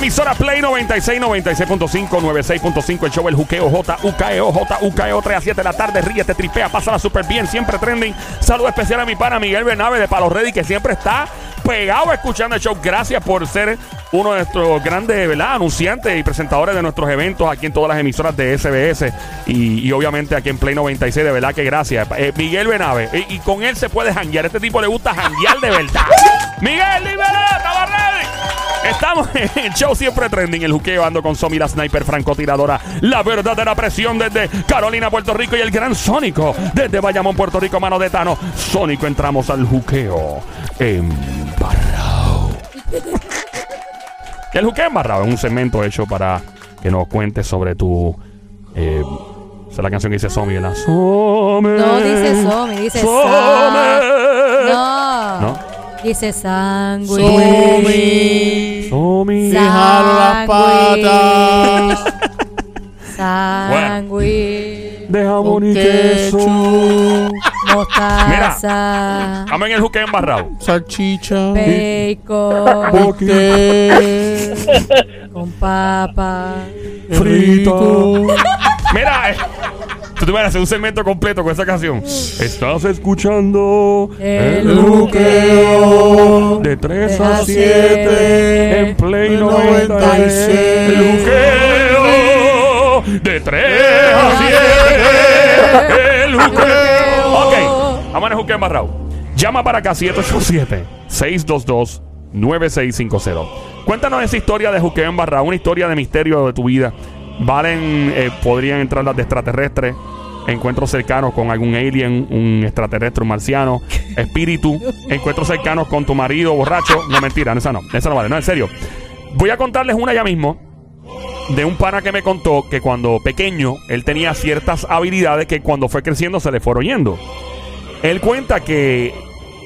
emisora Play 96, 96.5, 96.5. El show El Juqueo J, UKEO, J, UKEO, 3 a 7 de la tarde. Ríete, tripea, pásala súper bien, siempre trending. Saludo especial a mi pana Miguel Bernabe de Palos Ready, que siempre está pegado escuchando el show. Gracias por ser uno de nuestros grandes ¿verdad? anunciantes y presentadores de nuestros eventos aquí en todas las emisoras de SBS y, y obviamente aquí en Play 96. De verdad que gracias. Eh, Miguel Benave. Y, y con él se puede janguear. Este tipo le gusta janguear de verdad. Miguel, libera, estaba ready. Estamos en el show siempre trending, el juqueo ando con Somi, la sniper francotiradora, la verdadera presión desde Carolina, Puerto Rico y el gran Sónico desde Bayamón, Puerto Rico, mano de Tano. Sónico, entramos al juqueo embarrado. el juqueo embarrado es un segmento hecho para que nos cuentes sobre tu... Eh, esa es la canción que dice Somi, ¿verdad? Somi. No dice Somi, dice Somi. No. ¿No? Dice sangüe. Somi. Somi. Dejaron las patas. Sangüe. De jamón y queso. ketchup. Mostaza. Estamos en el juqueo embarrado. Salchicha. Bacon. Bistec. Con papa. Frito. Mira, eh, tú te vas a hacer un segmento completo con esa canción. Estás escuchando El juqueo. De 3 De a a 7 en Play 96. El juqueo de 3 a 7. El juqueo. Ok, vamos el juqueo embarrado. Llama para acá 787-622-9650. Cuéntanos esa historia de juqueo embarrado, una historia de misterio de tu vida. Valen, eh, podrían entrar las de extraterrestres, encuentros cercanos con algún alien, un extraterrestre, un marciano, espíritu, encuentros cercanos con tu marido borracho. No, mentira, esa no, esa no vale, no, en serio. Voy a contarles una ya mismo de un pana que me contó que cuando pequeño él tenía ciertas habilidades que cuando fue creciendo se le fueron yendo. Él cuenta que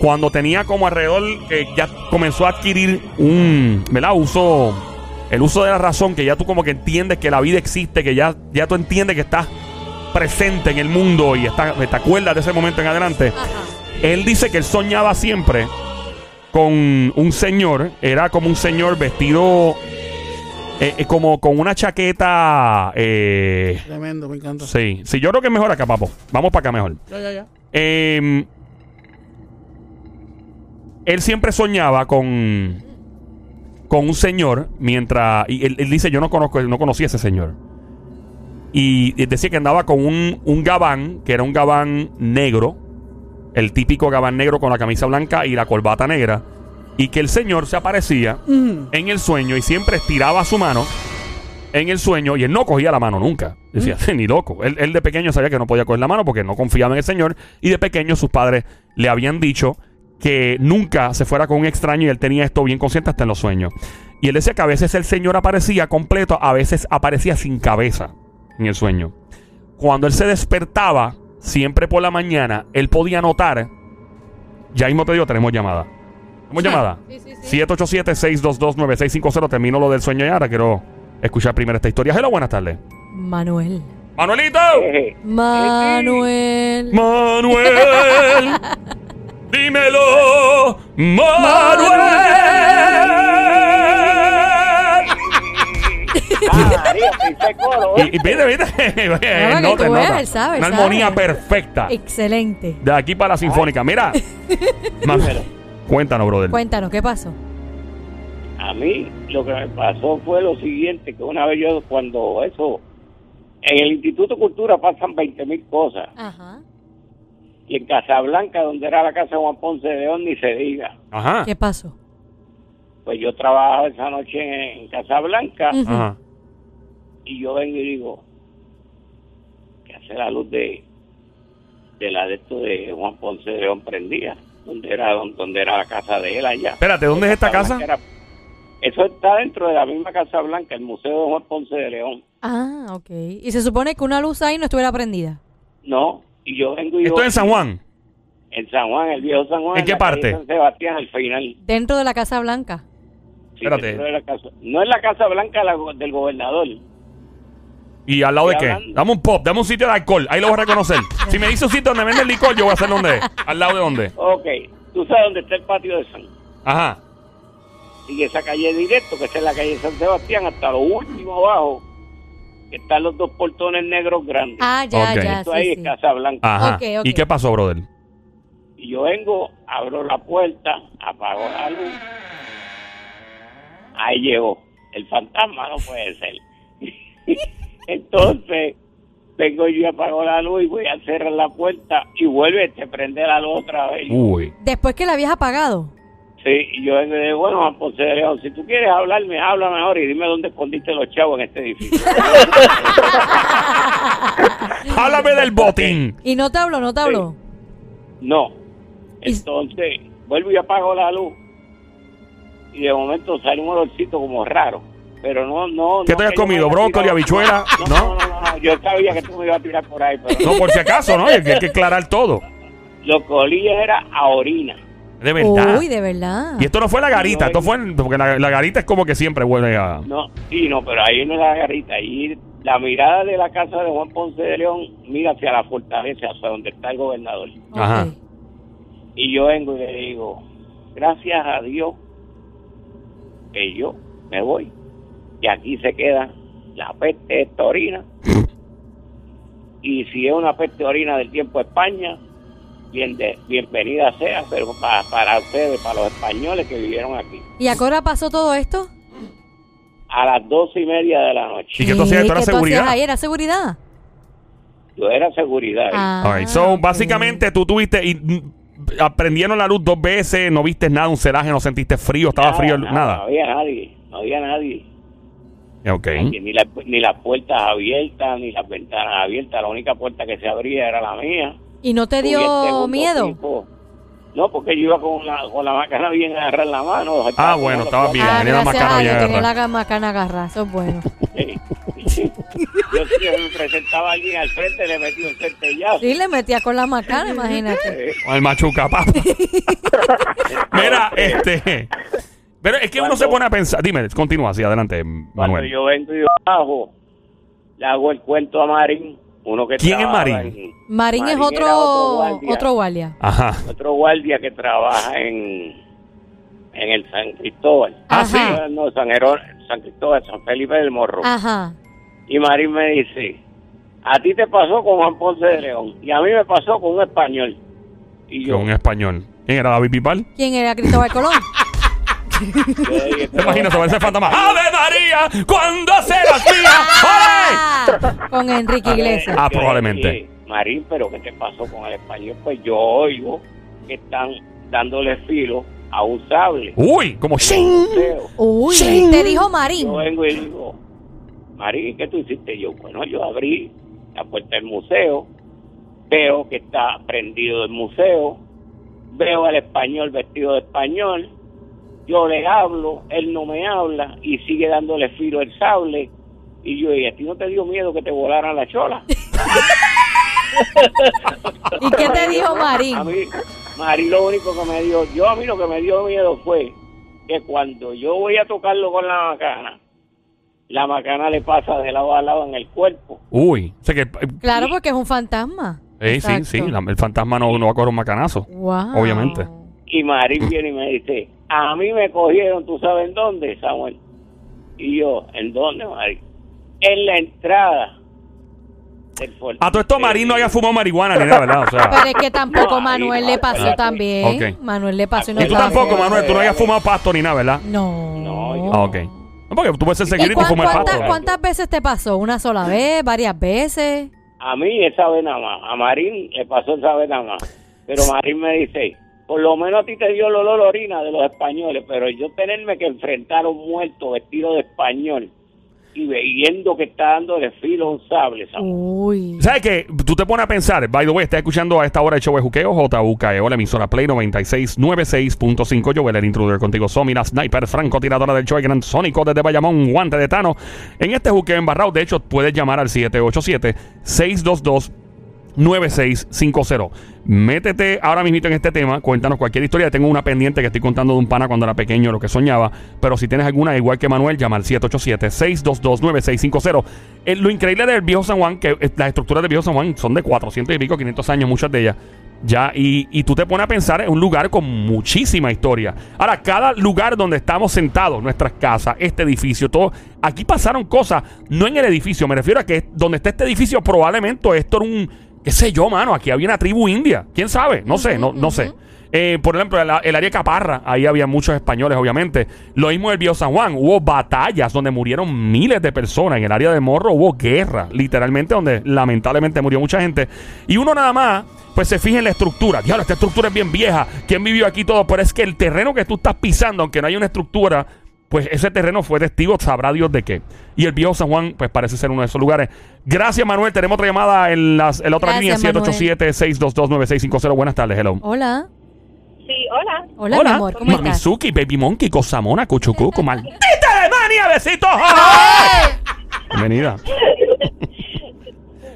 cuando tenía como alrededor, que ya comenzó a adquirir un, ¿verdad? Uso, el uso de la razón, que ya tú como que entiendes que la vida existe, que ya, ya tú entiendes que estás presente en el mundo y está, te acuerdas de ese momento en adelante. Él dice que él soñaba siempre con un señor, era como un señor vestido eh, eh, como con una chaqueta. Eh, Tremendo, me encanta. sí, sí, yo creo que es mejor acá, papo. Vamos para acá mejor. Ya, ya, ya. Eh, él siempre soñaba con con un señor mientras y él, él dice yo no conozco no conocía a ese señor y, y decía que andaba con un, un gabán que era un gabán negro el típico gabán negro con la camisa blanca y la corbata negra y que el señor se aparecía en el sueño y siempre estiraba su mano en el sueño y él no cogía la mano nunca. Decía, ni loco. Él, él de pequeño sabía que no podía coger la mano porque no confiaba en el Señor. Y de pequeño sus padres le habían dicho que nunca se fuera con un extraño y él tenía esto bien consciente hasta en los sueños. Y él decía que a veces el Señor aparecía completo, a veces aparecía sin cabeza en el sueño. Cuando él se despertaba, siempre por la mañana, él podía notar. Ya mismo te digo, tenemos llamada. ¿Tenemos llamada? Sí, sí, sí. 787-622-9650. Termino lo del sueño y ahora quiero escuchar primero esta historia. Hello, buenas tardes. Manuel. ¡Manuelito! Manuel. ¡Manuel! ¡Dímelo! ¡Manuel! María, pinche coro, y, y viste, viste. Ahora que Nota, tú veas, nota. él sabe, Una sabe. armonía perfecta. Excelente. De aquí para la sinfónica. Mira. Cuéntanos, brother. Cuéntanos, ¿qué pasó? A mí lo que me pasó fue lo siguiente, que una vez yo cuando eso, en el Instituto de Cultura pasan 20 mil cosas, Ajá. y en Casablanca, donde era la casa de Juan Ponce de León, ni se diga. Ajá. ¿Qué pasó? Pues yo trabajaba esa noche en, en Casablanca, Ujú. Ajá. Y yo vengo y digo, que hace la luz de, de la de esto de Juan Ponce de León prendida, donde era, donde era la casa de él allá. Espérate, ¿dónde es esta casa? Era- eso está dentro de la misma Casa Blanca, el Museo de Juan Ponce de León. Ah, ok. Y se supone que una luz ahí no estuviera prendida. No, y yo vengo y Esto es en San Juan. En San Juan, el viejo San Juan. ¿En qué parte? San Sebastián, al final. Dentro de la Casa Blanca. Sí, Espérate. dentro de la casa. No es la Casa Blanca la del gobernador. ¿Y al lado de qué? hablando. Dame un pop, dame un sitio de alcohol. Ahí lo voy a reconocer. si me dice un sitio donde venden licor, yo voy a hacer donde es. ¿Al lado de dónde? Ok, tú sabes dónde está el patio de San. Ajá. sigue esa calle directo, que es la calle San Sebastián, hasta lo último abajo, que están los dos portones negros grandes. Ah, ya, Ok. ya, Esto sí, ahí sí. es Casa Blanca. Ajá. Ok, ok. ¿Y qué pasó, brother? Y yo vengo, abro la puerta, apago la luz. Ahí llegó. El fantasma no puede ser. Entonces, vengo yo y apago la luz y voy a cerrar la puerta y vuelve, te prende la luz otra vez. Uy. Después que la habías apagado. Sí, y yo digo, bueno, León, si tú quieres hablarme, habla mejor y dime dónde escondiste los chavos en este edificio. Háblame del botín. Y no te habló, no te habló. No. Entonces, vuelvo y apago la luz. Y de momento sale un olorcito como raro. Pero no, no. ¿Qué no te has comido? ¿Brócoli, habichuela? No, ¿No? no, no, Yo sabía que tú me ibas a tirar por ahí, pero No, por si acaso, ¿no? Hay que, hay que aclarar todo. lo que olía era a orina. De verdad. Uy, de verdad. Y esto no fue la garita, No, esto fue. Porque la, la garita es como que siempre huele a. No, sí, no, pero ahí no es la garrita. Ahí la mirada de la casa de Juan Ponce de León mira hacia la fortaleza, hacia donde está el gobernador. Ajá. Y yo vengo y le digo, gracias a Dios que yo me voy. Y aquí se queda la peste esta orina. y si es una peste orina del tiempo de España, bien de, bienvenida sea, pero para, para ustedes, para los españoles que vivieron aquí. ¿Y a qué hora pasó todo esto? A las doce y media de la noche. ¿Y qué tú hacías? ¿Esto era ¿Qué tú seguridad? hacías ahí? ¿Era seguridad? Yo era seguridad. Ah, so, básicamente tú tuviste. Y, mm, aprendieron la luz dos veces, no viste nada, un celaje, no sentiste frío, estaba frío, No nada. había nadie, no había nadie. Ok. Aquí ni, la- ni las puertas abiertas, ni las ventanas abiertas. La única puerta que se abría era la mía. ¿Y no te dio segundo miedo? no, porque yo iba con la, con la macana bien agarrada en la mano. Ah, bueno, estaba bien. Ah, tenía la gracias macana bien Dios, tenía agarrada. la macana agarrada. Eso es bueno. Yo si me presentaba a alguien al frente, le metí un centellazo. Sí, le metía con la macana, imagínate. Con el machuca, papá. Mira, este. Pero es que uno Cuando- se pone a pensar. Dime, continúa así, adelante, Cuando Manuel. yo vengo y yo bajo, le hago el cuento a Marín, uno que ¿Quién es Marín? en- Marín es otro, otro guardia. otro guardia. Ajá. otro guardia que trabaja en, en el San Cristóbal. Ah, Ajá. sí. No, San, Heró- San Cristóbal, San Felipe del Morro. Ajá. Y Marín me dice, a ti te pasó con Juan Ponce de León y a mí me pasó con un español. Y yo, Con un español. ¿Quién era David Pipal? ¿Quién era Cristóbal Colón? ¿Te imaginas ese fantasma? ¡Ave María! ¡Cuando se las ¡Ole! Con Enrique Iglesias. Ah, probablemente. Marín, pero ¿qué te pasó con el español? Pues yo oigo que están dándole filo a un sable. Uy, como ¡shing! Uy, te dijo Marín. Yo vengo y digo, Marín, ¿qué tú hiciste? Yo, bueno, yo abrí la puerta del museo, veo que está prendido el museo, veo al español vestido de español, yo le hablo, él no me habla y sigue dándole filo el sable. Y yo, ¿y a ti no te dio miedo que te volaran la chola? ¿Y qué te dijo Marín? A mí, Marín lo único que me dio, yo a mí lo que me dio miedo fue que cuando yo voy a tocarlo con la macana, la macana le pasa de lado a lado en el cuerpo. Uy. O sea que. eh, Claro, porque es un fantasma. eh, sí, sí. la- el fantasma no, no va a coger un macanazo. Wow. Obviamente. Y Marín viene y me dice, a mí me cogieron, ¿tú sabes en dónde, Samuel? Y yo, ¿en dónde, Marín? En la entrada del fuerte. A todo esto, Marín no había fumado marihuana ni nada, ¿verdad? O sea. Pero es que tampoco No, ahí Manuel no, le pasó también. Ok. Manuel le pasó y no Y tú tampoco. Manuel, tú no habías fumado pasto ni nada, ¿verdad? No. No, yo- Ah, ok. No, porque tú puedes ser ¿Y security y cuán- fumar cuántas, pasto. cuántas veces te pasó? ¿Una sola vez? ¿Varias veces? A mí esa vez nada más, a Marín le pasó esa vez nada más. Pero Marín me dice, por lo menos a ti te dio el olor a orina de los españoles, pero yo tenerme que enfrentar a un muerto vestido de español y viendo que está dando de filo un sable, ¿sabes? Uy. ¿Sabes qué? Tú te pones a pensar, by the way, estás escuchando a esta hora el show de Juqueo, JUKEO, la emisora Play 9696.5. Yo, el intruder contigo, Somi, la sniper francotiradora del show, el gran sónico desde Bayamón, guante de Tano. En este Juqueo embarrado, de hecho, puedes llamar al 787-622. 9650. Métete ahora mismo en este tema, cuéntanos cualquier historia. Tengo una pendiente que estoy contando de un pana cuando era pequeño, lo que soñaba. Pero si tienes alguna, igual que Manuel, llama al 787-622-9650. Eh, lo increíble del viejo San Juan, que eh, las estructuras del viejo San Juan son de 400 y pico, 500 años, muchas de ellas. Ya, y, y tú te pones a pensar en un lugar con muchísima historia. Ahora, cada lugar donde estamos sentados, nuestras casas, este edificio, todo, aquí pasaron cosas, no en el edificio, me refiero a que donde está este edificio, probablemente esto era un, qué sé yo, mano, aquí había una tribu india, quién sabe, no sé, no, sé. Eh, por ejemplo, el, área de Caparra, ahí había muchos españoles, obviamente. Lo mismo el Viejo San Juan, hubo batallas donde murieron miles de personas. En el área de Morro hubo guerra, literalmente, donde lamentablemente murió mucha gente. Y uno nada más, pues se fija en la estructura. Diablo, esta estructura es bien vieja. ¿Quién vivió aquí todo? Pero es que el terreno que tú estás pisando, aunque no hay una estructura, pues ese terreno fue testigo, sabrá Dios de qué. Y el viejo San Juan, pues parece ser uno de esos lugares. Gracias, Manuel. Tenemos otra llamada en, las, en la otra Gracias, línea, Manuel. 787-622-9650. Buenas tardes, hello. Hola. Sí, hola. Hola, mi amor. ¿Cómo estás? Mamizuki, Baby Monkey, Cosamona, Cuchucuco, maldita Alemania, besitos. Bienvenida.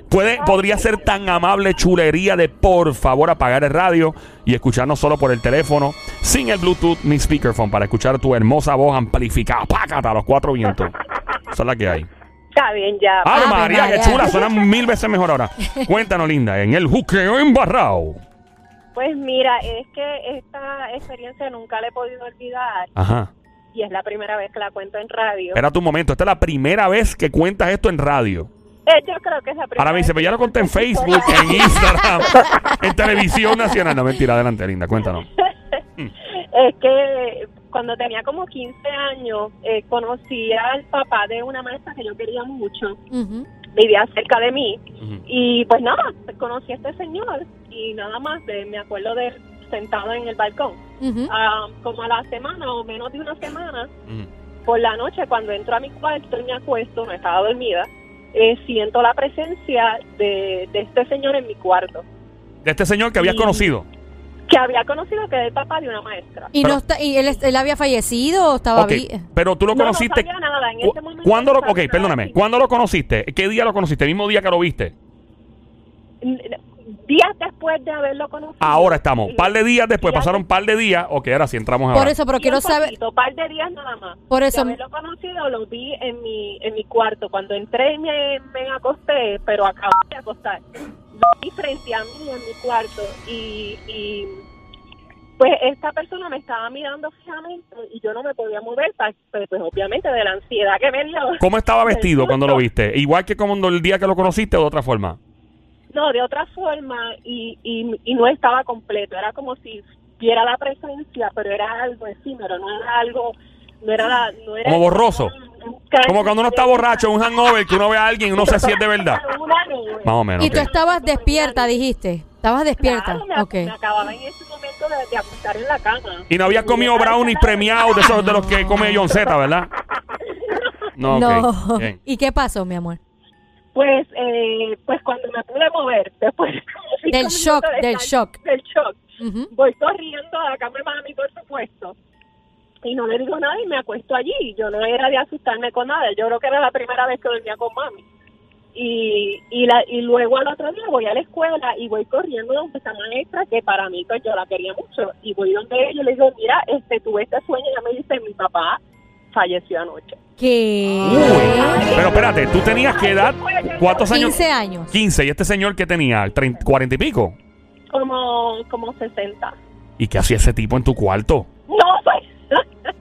Puede, podría ser tan amable chulería de por favor apagar el radio y escucharnos solo por el teléfono, sin el Bluetooth ni speakerphone, para escuchar tu hermosa voz amplificada, pácata a los cuatro vientos. Esa es la que hay. Está bien, ya. ¡Ave Ave María, qué chula! Suena mil veces mejor ahora. Cuéntanos, linda, en el juqueo embarrado. Pues mira, es que esta experiencia nunca la he podido olvidar Ajá. y es la primera vez que la cuento en radio. Espérate un momento, esta es la primera vez que cuentas esto en radio. Eh, yo creo que es la primera Ahora me dice, pero ya lo conté en Facebook, en Instagram, en televisión nacional. No, mentira, adelante, linda, cuéntanos. Es que cuando tenía como 15 años, eh, conocí al papá de una maestra que yo quería mucho. Vivía cerca de mí. Y pues nada, conocí a este señor y nada más de, me acuerdo de él sentado en el balcón. Ah, como a la semana o menos de una semana, por la noche cuando entro a mi cuarto y me acuesto, no estaba dormida, eh, siento la presencia de, de este señor en mi cuarto, De este señor que habías Sí. conocido. que había conocido que era el papá de una maestra. ¿Y, Pero- no está, y él, él había fallecido o estaba Ok, vi- pero tú lo No, no conociste. sabía nada, en ese momento ¿Cuándo no lo, ok, nada, perdóname. ¿Cuándo lo conociste? ¿Qué día lo conociste? ¿El mismo día que lo viste? Días después de haberlo conocido. Ahora estamos. Y- Par de días después, días pasaron un par de días. Ok, ahora sí entramos ahora. Por eso, pero quiero saber. poquito, par de días nada más. Por De eso. haberlo conocido lo vi en mi en mi cuarto. Cuando entré y me, me acosté, pero acabo de acostar. Lo vi frente a mí en mi cuarto y, y pues esta persona me estaba mirando fijamente y yo no me podía mover, pues, pues obviamente de la ansiedad que me dio. ¿Cómo estaba vestido cuando lo viste? ¿Igual que como el día que lo conociste o de otra forma? No, de otra forma y, y, y no estaba completo. Era como si viera la presencia, pero era algo efímero, no era algo, no era, la- no era Como borroso. Como cuando uno está borracho, un hangover, que uno ve a alguien y uno se siente verdad. Más o menos. Y tú ok. estabas despierta, dijiste. Estabas despierta. Claro, me, ok. me acababa en ese momento de, de acostar en la cama. Y no habías comido brownies premiados de esos de los que come John Z, ¿verdad? No. No. Bien. ¿Y qué pasó, mi amor? Pues, eh, pues cuando me pude mover, después Del shock, de del estar- shock. Del shock. Voy corriendo a la cama de mami, por supuesto. Y no le digo nada y me acuesto allí. Yo no era de asustarme con nada. Yo creo que era la primera vez que dormía con mami. Y, y, la, y luego al otro día voy a la escuela y voy corriendo donde esta maestra, que para mí pues yo la quería mucho. Y voy donde ella y le digo, mira, este tuve este sueño. Y ella me dice, mi papá falleció anoche. ¿Qué? Uy. Pero espérate, ¿tú tenías qué edad? ¿Cuántos años? 15 años. 15. ¿Y este señor que tenía? ¿30, ¿40 y pico? Como, como 60. ¿Y qué hacía ese tipo en tu cuarto? No, pues.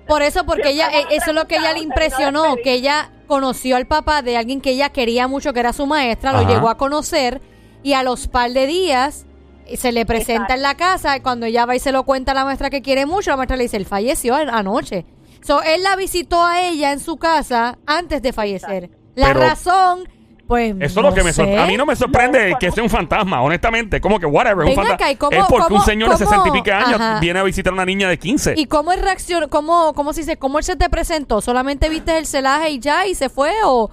Por eso, porque ella, eh, eso es lo que ella le impresionó, que ella conoció al papá de alguien que ella quería mucho, que era su maestra, lo Ajá. llegó a conocer y a los par de días eh, se le presenta en la casa y cuando ella va y se lo cuenta a la maestra que quiere mucho, la maestra le dice, él falleció an- anoche. So, él la visitó a ella en su casa antes de fallecer. La Pero- razón, pues Eso es no lo que me sé. sorprende. A mí no me sorprende que sea un fantasma, honestamente. Como que whatever, es un fantasma. acá, ¿y cómo- es porque un cómo- señor de cómo? 60 y pico años Ajá. viene a visitar a una niña de 15. ¿Y cómo él reaccionó? ¿Cómo, cómo se dice? ¿Cómo él se te presentó? ¿Solamente viste el celaje y ya y se fue? ¿O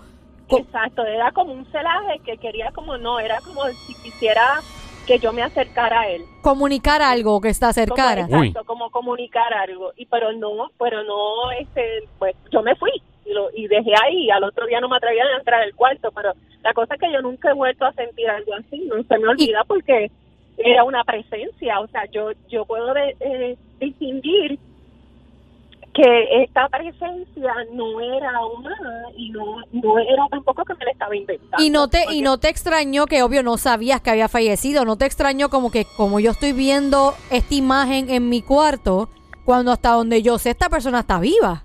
Co- Exacto, era como un celaje que quería como no, era como si quisiera que yo me acercara a él. comunicar algo que está Como, cercana? exacto, Uy. como comunicar algo. Y pero no, pero no, este, pues yo me fui. y, lo, y dejé ahí. Al otro día no me atrevía a entrar al cuarto, pero la cosa es que yo nunca he vuelto a sentir algo así. No se me olvida porque era una presencia. O sea, yo, yo puedo de- eh, distinguir que esta presencia no era humana y no, no era tampoco que me la estaba inventando. Y no te y no te extrañó que obvio no sabías que había fallecido, no te extrañó como que como yo estoy viendo esta imagen en mi cuarto cuando hasta donde yo sé esta persona está viva.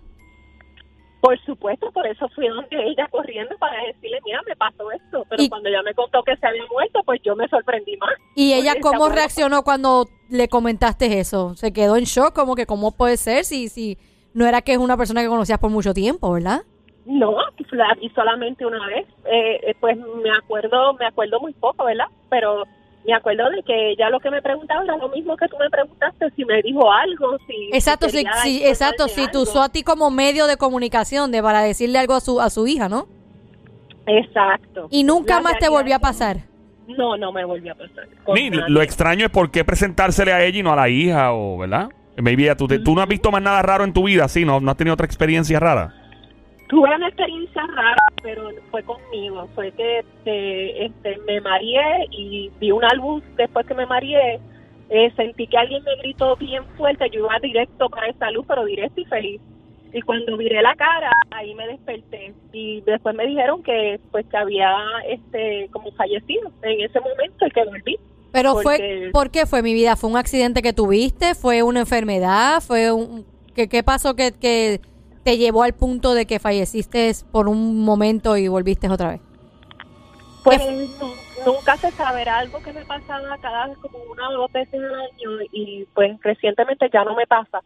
Por supuesto, por eso fui donde ella corriendo para decirle, mira, me pasó esto. Pero Y- cuando ella me contó que se había muerto, pues yo me sorprendí más. Y ella cómo reaccionó cuando le comentaste eso? Se quedó en shock como que cómo puede ser si si no era que es una persona que conocías por mucho tiempo, ¿verdad? No, la vi solamente una vez. Eh, eh, pues me acuerdo, me acuerdo muy poco, ¿verdad? Pero me acuerdo de que ella lo que me preguntaba era lo mismo que tú me preguntaste, si me dijo algo, si... Exacto, si sí, quería sí, informarme exacto, sí, te algo. usó a ti como medio de comunicación de para decirle algo a su a su hija, ¿no? Exacto. Y nunca La más te volvió a pasar. No, no me volvió a pasar. Ni, lo extraño es por qué presentársele a ella y no a la hija, o ¿verdad? Maybe ya tú, te- tú no has visto más nada raro en tu vida, sí, no, no has tenido otra experiencia rara. Tuve una experiencia rara, pero fue conmigo. Fue que este, este, me mareé y vi una luz después que me mareé. Eh, sentí que alguien me gritó bien fuerte. Yo iba directo para esa luz, pero directo y feliz. Y cuando viré la cara, ahí me desperté. Y después me dijeron que pues que había este como fallecido en ese momento y que volví. Pero fue, ¿por qué fue mi vida? ¿Fue un accidente que tuviste? ¿Fue una enfermedad? ¿Fue un, ¿qué, qué pasó que, que te llevó al punto de que falleciste por un momento y volviste otra vez? Pues nu- nunca se sabe, era algo que me pasaba cada vez como una o dos veces al año y pues recientemente ya no me pasa,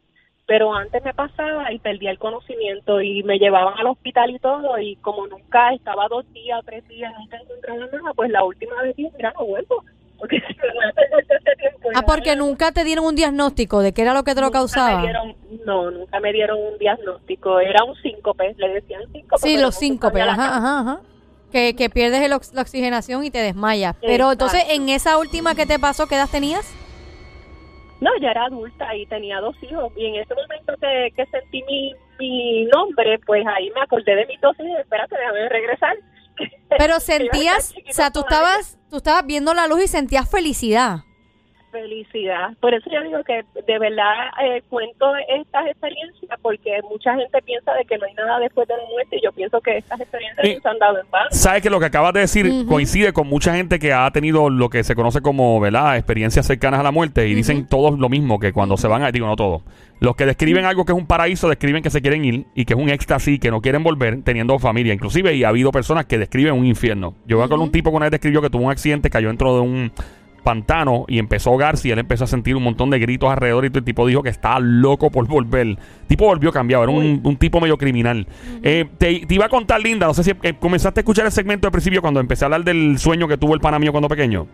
pero antes me pasaba y perdía el conocimiento y me llevaban al hospital y todo y como nunca estaba dos días tres días, nunca encontraba nada, pues la última vez dije, mira, no vuelvo, porque. Ah, porque nunca te dieron un diagnóstico de qué era lo que te lo causaba. dieron- no, nunca me dieron un diagnóstico, era un síncope, le decían síncope. Sí, los la ajá, ajá, ajá. Que, que pierdes el ox- la oxigenación y te desmayas. Pero entonces, en esa última que te pasó, ¿qué edad tenías? No, ya era adulta y tenía dos hijos. Y en ese momento que, que sentí mi, mi nombre, pues ahí me acordé de mi tos y dije, espérate, déjame regresar. Pero sentías, o sea, tú estabas, tú estabas viendo la luz y sentías felicidad. Felicidad. Por eso yo digo que de verdad eh, cuento estas experiencias porque mucha gente piensa de que no hay nada después de la muerte y yo pienso que estas experiencias se han dado en vano. Sabes que lo que acabas de decir coincide con mucha gente que ha tenido lo que se conoce como, ¿verdad? Experiencias cercanas a la muerte y dicen todos lo mismo, que cuando se van a, digo, no todos. Los que describen algo que es un paraíso describen que se quieren ir y que es un éxtasis que no quieren volver teniendo familia. Inclusive, y ha habido personas que describen un infierno. Yo voy con un tipo que una vez describió que tuvo un accidente, cayó dentro de un pantano y empezó a ahogarse y él empezó a sentir un montón de gritos alrededor y todo el tipo dijo que estaba loco por volver. El tipo volvió cambiado, era un, un tipo medio criminal. Eh, te, te iba a contar, Linda, no sé si eh, comenzaste a escuchar el segmento al principio cuando empecé a hablar del sueño que tuvo el pana mío cuando pequeño.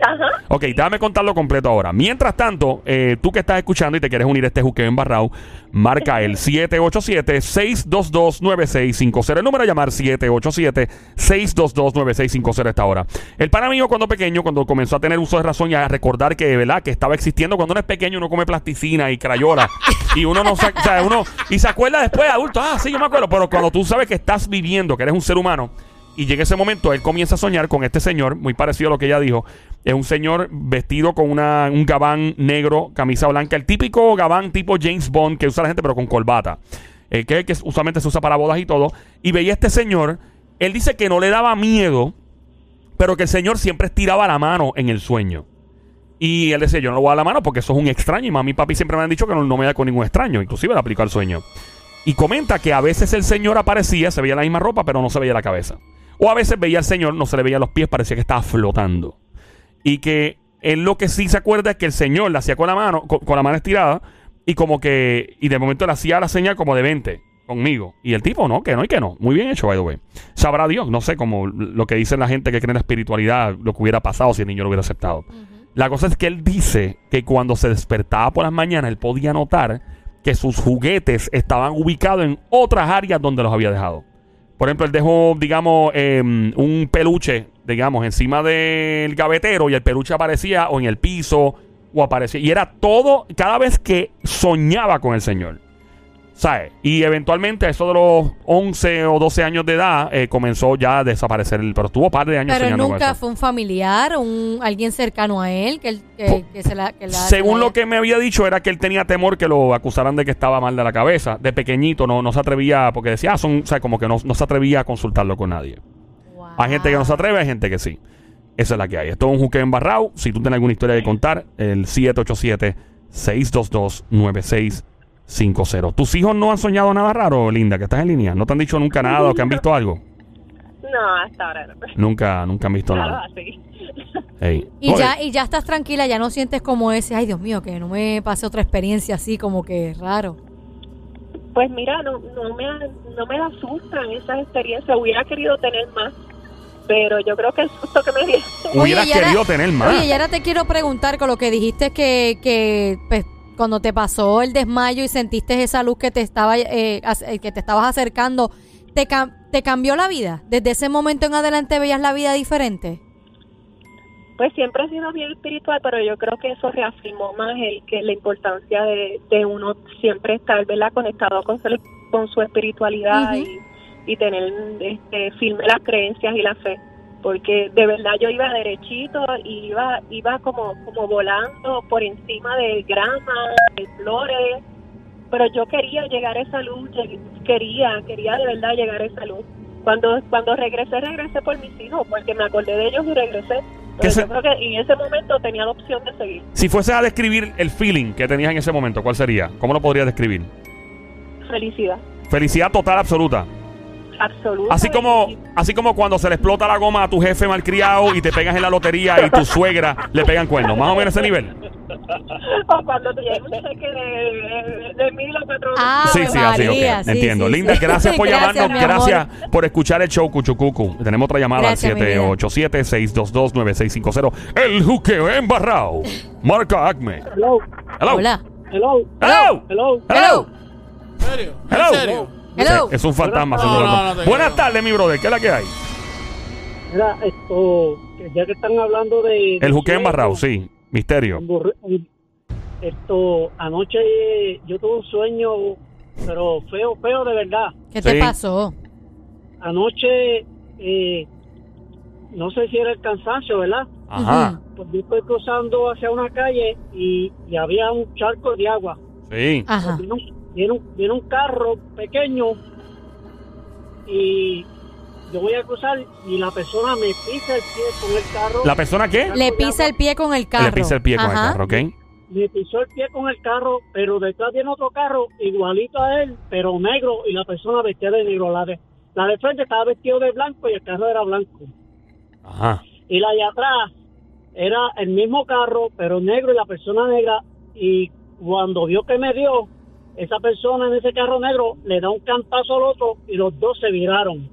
Ajá. Ok, déjame contarlo completo ahora. Mientras tanto, eh, tú que estás escuchando y te quieres unir a este juqueo embarrado, marca el 787-622-9650. El número a llamar 787-622-9650 a esta hora. El pana mío cuando pequeño, cuando comenzó a tener uso de razón y a recordar que, ¿verdad? Que estaba existiendo. Cuando uno es pequeño, uno come plasticina y crayola. y uno no sa- o sea, uno Y se acuerda después, adulto. Ah, sí, yo me acuerdo. Pero cuando tú sabes que estás viviendo, que eres un ser humano, y llega ese momento, él comienza a soñar con este señor, muy parecido a lo que ella dijo. Es un señor vestido con una, un gabán negro, camisa blanca, el típico gabán tipo James Bond que usa la gente, pero con corbata. Eh, que, que usualmente se usa para bodas y todo. Y veía a este señor, él dice que no le daba miedo, pero que el señor siempre estiraba la mano en el sueño. Y él decía, yo no le voy a dar la mano porque eso es un extraño. Y mami y papi siempre me han dicho que no, no me da con ningún extraño. Inclusive le aplicó al sueño. Y comenta que a veces el señor aparecía, se veía la misma ropa, pero no se veía la cabeza. O a veces veía al señor, no se le veía los pies, parecía que estaba flotando. Y que él lo que sí se acuerda es que el señor le hacía con la mano, con, con la mano estirada, y como que, y de momento le hacía la señal como de 20 conmigo. Y el tipo, no, que no y que no. Muy bien hecho, by the way. Sabrá Dios, no sé, como lo que dice la gente que cree en la espiritualidad, lo que hubiera pasado si el niño lo hubiera aceptado. La cosa es que él dice que cuando se despertaba por las mañanas, él podía notar que sus juguetes estaban ubicados en otras áreas donde los había dejado. Por ejemplo, él dejó, digamos, eh, un peluche, digamos, encima del gavetero y el peluche aparecía o en el piso o aparecía. Y era todo, cada vez que soñaba con el Señor. ¿Sabes? Y eventualmente, a eso de los 11 o 12 años de edad, eh, comenzó ya a desaparecer. Pero estuvo un par de años Pero soñando con nunca eso. fue un familiar, un alguien cercano a él que, él- que, Po- que se la... Que la- Según lo que me había dicho, era que él tenía temor que lo acusaran de que estaba mal de la cabeza. De pequeñito, no, no se atrevía, porque decía, ah, son, o sea, como que no, no se atrevía a consultarlo con nadie. Hay gente que no se atreve, hay gente que sí. Esa es la que hay. Esto es un juque embarrado. Si tú tienes alguna historia que contar, el 787-622-9650. ¿Tus hijos no han soñado nada raro, Linda, que estás en línea? ¿No te han dicho nunca nada o que han visto algo? No, hasta ahora no. Nunca, nunca han visto nada. Ey. Y Oye, ya, y ya estás tranquila, ya no sientes como ese, ay Dios mío, que no me pase otra experiencia así como que raro. Pues mira, no, no, me, no me asustan esas experiencias. Hubiera querido tener más, pero yo creo que el susto que me dio Hubieras y ahora- querido tener más. Oye, y ahora te quiero preguntar con lo que dijiste que, que pues, cuando te pasó el desmayo y sentiste esa luz que te estaba eh, eh, que te estabas acercando, ¿te, cam- ¿te cambió la vida? ¿Desde ese momento en adelante veías la vida diferente? Pues siempre he sido bien espiritual, pero yo creo que eso reafirmó más el que la importancia de, de uno siempre estar, ¿verdad? Conectado con su, con su espiritualidad Ujú. y, y tener este, firme las creencias y la fe. Porque de verdad yo iba derechito y iba iba como como volando por encima de grama, de flores, pero yo quería llegar a esa luz, quería, quería de verdad llegar a esa luz. Cuando cuando regresé, regresé por mis hijos, porque me acordé de ellos y regresé. ¿Qué Pero yo creo que en ese momento tenía la opción de seguir. Si fuese a describir el feeling que tenías en ese momento, ¿cuál sería? ¿Cómo lo podrías describir? Felicidad, Felicidad total, absoluta. Absoluta. Así como, así como cuando se le explota la goma a tu jefe malcriado y te pegas en la lotería y tu suegra le pegan cuernos. Más o menos ese nivel. o cuando te llega un cheque de, de, de mil o cuatro Ah, Sí, sí, así, ok. María, sí, Entiendo. sí, Linda, sí. gracias por Gracias, llamarnos. Gracias por escuchar el show Cuchucucu. Tenemos otra llamada al 787-622-9650. El juqueo embarrado. Marca Acme. Hello, Hello. Hola. hello, Hello. hello. Hello. ¿En serio? Hello. ¿En serio? Hello. Es un fantasma. No, no, no Buenas tardes, mi brother. ¿Qué es la que hay? Mira, esto, ya que están hablando de... El sueños, embarrado, sí. Misterio. Esto, anoche yo tuve un sueño, pero feo, feo de verdad. ¿Qué Sí. te pasó? Anoche, eh, no sé si era el cansancio, ¿verdad? Ajá. Pues yo estoy cruzando hacia una calle y, y había un charco de agua. Sí. Ajá. Viene un- viene un carro pequeño y yo voy a cruzar y la persona me pisa el pie con el carro. ¿La persona qué? Le pisa el pie con el carro. Le pisa el pie con el carro, ¿ok? me pisó el pie con el carro, pero detrás viene otro carro igualito a él, pero negro, y la persona vestida de negro. La de, la de frente estaba vestido de blanco y el carro era blanco. Ajá. Y la de atrás era el mismo carro, pero negro y la persona negra. Y cuando vio que me dio, esa persona en ese carro negro le da un cantazo al otro y los dos se viraron.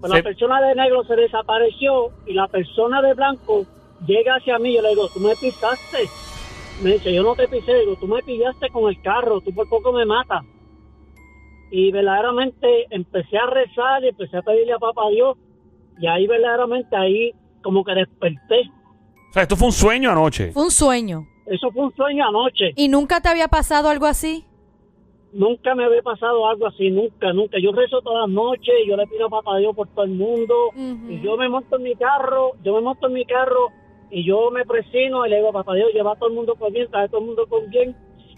Pues La persona de negro se desapareció y la persona de blanco llega hacia mí y yo le digo, tú me pisaste. Me dice, yo no te pisé, digo, tú me pillaste con el carro, tú por poco me matas. Y verdaderamente empecé a rezar y empecé a pedirle a papá Dios. Y ahí verdaderamente ahí como que desperté. O sea, esto fue un sueño anoche. Fue un sueño. Eso fue un sueño anoche. ¿Y nunca te había pasado algo así? Nunca me había pasado algo así, nunca, nunca. Yo rezo todas las noches, yo le pido a papá Dios por todo el mundo. Y yo me monto en mi carro, yo me monto en mi carro y yo me presino y le digo, papá Dios, lleva a todo el mundo con bien, trae a todo el mundo con bien.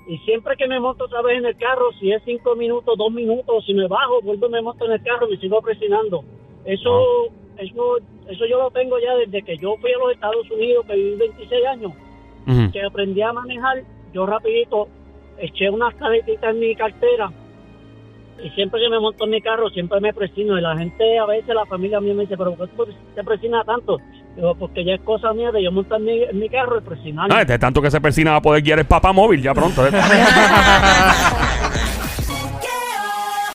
Y siempre que me monto otra vez en el carro, si es cinco minutos, dos minutos, si me bajo, vuelvo y me monto en el carro y me sigo presionando. Eso, eso, eso yo lo tengo ya desde que yo fui a los Estados Unidos, que viví 26 años, que aprendí a manejar, yo rapidito eché unas tarjetitas en mi cartera y siempre que me monto en mi carro siempre me presino y la gente a veces la familia mía me dice pero ¿por qué te presinas tanto? Digo porque ya es cosa mía de yo montar en mi, en mi carro y presionarme. Ah, este tanto que se persina va a poder guiar el papá móvil ya pronto. ¿eh?